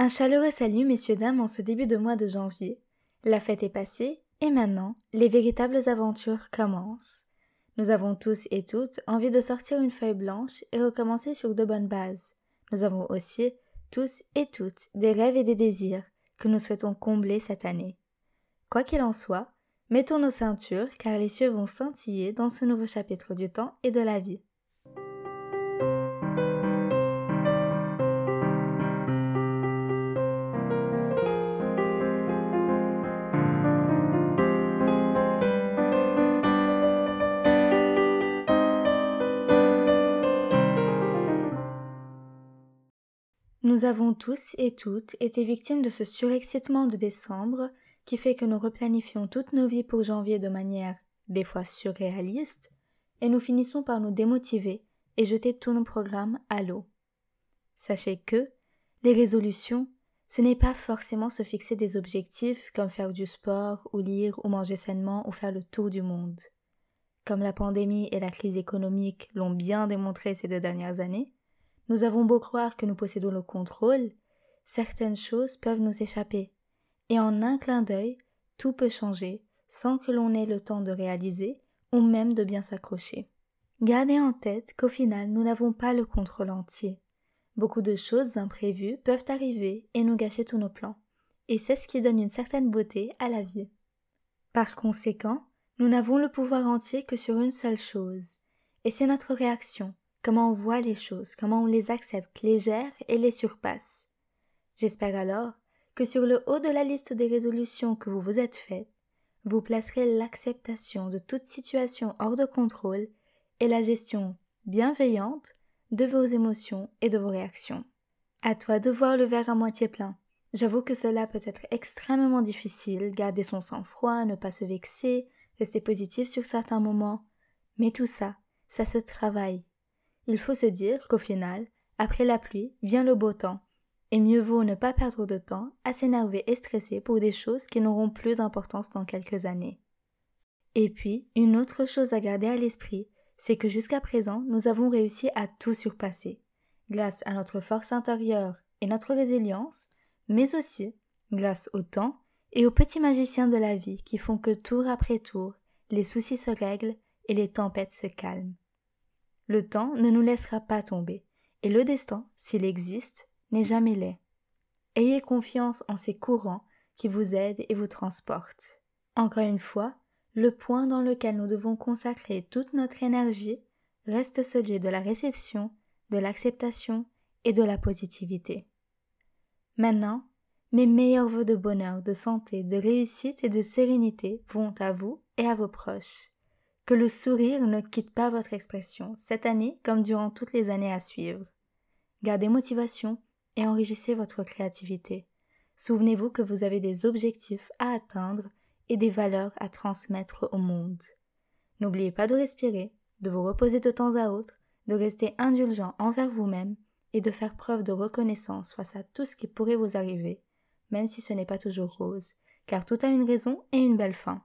Un chaleureux salut, messieurs, dames, en ce début de mois de janvier. La fête est passée, et maintenant, les véritables aventures commencent. Nous avons tous et toutes envie de sortir une feuille blanche et recommencer sur de bonnes bases. Nous avons aussi, tous et toutes, des rêves et des désirs que nous souhaitons combler cette année. Quoi qu'il en soit, mettons nos ceintures car les cieux vont scintiller dans ce nouveau chapitre du temps et de la vie. Nous avons tous et toutes été victimes de ce surexcitement de décembre qui fait que nous replanifions toutes nos vies pour janvier de manière des fois surréaliste et nous finissons par nous démotiver et jeter tous nos programmes à l'eau. Sachez que les résolutions, ce n'est pas forcément se fixer des objectifs comme faire du sport ou lire ou manger sainement ou faire le tour du monde. Comme la pandémie et la crise économique l'ont bien démontré ces deux dernières années, nous avons beau croire que nous possédons le contrôle, certaines choses peuvent nous échapper, et en un clin d'œil, tout peut changer sans que l'on ait le temps de réaliser ou même de bien s'accrocher. Gardez en tête qu'au final, nous n'avons pas le contrôle entier. Beaucoup de choses imprévues peuvent arriver et nous gâcher tous nos plans, et c'est ce qui donne une certaine beauté à la vie. Par conséquent, nous n'avons le pouvoir entier que sur une seule chose, et c'est notre réaction, comment on voit les choses, comment on les accepte, les gère et les surpasse. J'espère alors que sur le haut de la liste des résolutions que vous vous êtes faites, vous placerez l'acceptation de toute situation hors de contrôle et la gestion bienveillante de vos émotions et de vos réactions. À toi de voir le verre à moitié plein. J'avoue que cela peut être extrêmement difficile, garder son sang-froid, ne pas se vexer, rester positif sur certains moments. Mais tout ça, ça se travaille il faut se dire qu'au final, après la pluie vient le beau temps, et mieux vaut ne pas perdre de temps à s'énerver et stresser pour des choses qui n'auront plus d'importance dans quelques années. Et puis, une autre chose à garder à l'esprit, c'est que jusqu'à présent, nous avons réussi à tout surpasser, grâce à notre force intérieure et notre résilience, mais aussi grâce au temps et aux petits magiciens de la vie qui font que tour après tour, les soucis se règlent et les tempêtes se calment. Le temps ne nous laissera pas tomber, et le destin, s'il existe, n'est jamais laid. Ayez confiance en ces courants qui vous aident et vous transportent. Encore une fois, le point dans lequel nous devons consacrer toute notre énergie reste celui de la réception, de l'acceptation et de la positivité. Maintenant, mes meilleurs voeux de bonheur, de santé, de réussite et de sérénité vont à vous et à vos proches. Que le sourire ne quitte pas votre expression, cette année comme durant toutes les années à suivre. Gardez motivation et enrichissez votre créativité. Souvenez-vous que vous avez des objectifs à atteindre et des valeurs à transmettre au monde. N'oubliez pas de respirer, de vous reposer de temps à autre, de rester indulgent envers vous-même et de faire preuve de reconnaissance face à tout ce qui pourrait vous arriver, même si ce n'est pas toujours rose, car tout a une raison et une belle fin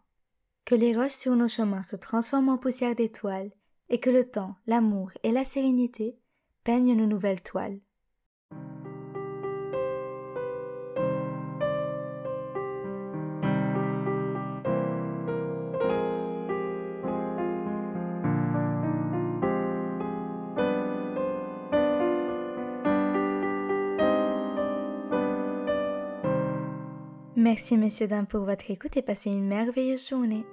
que les roches sur nos chemins se transforment en poussière d'étoiles, et que le temps, l'amour et la sérénité peignent nos nouvelles toiles. Merci messieurs dames pour votre écoute et passez une merveilleuse journée.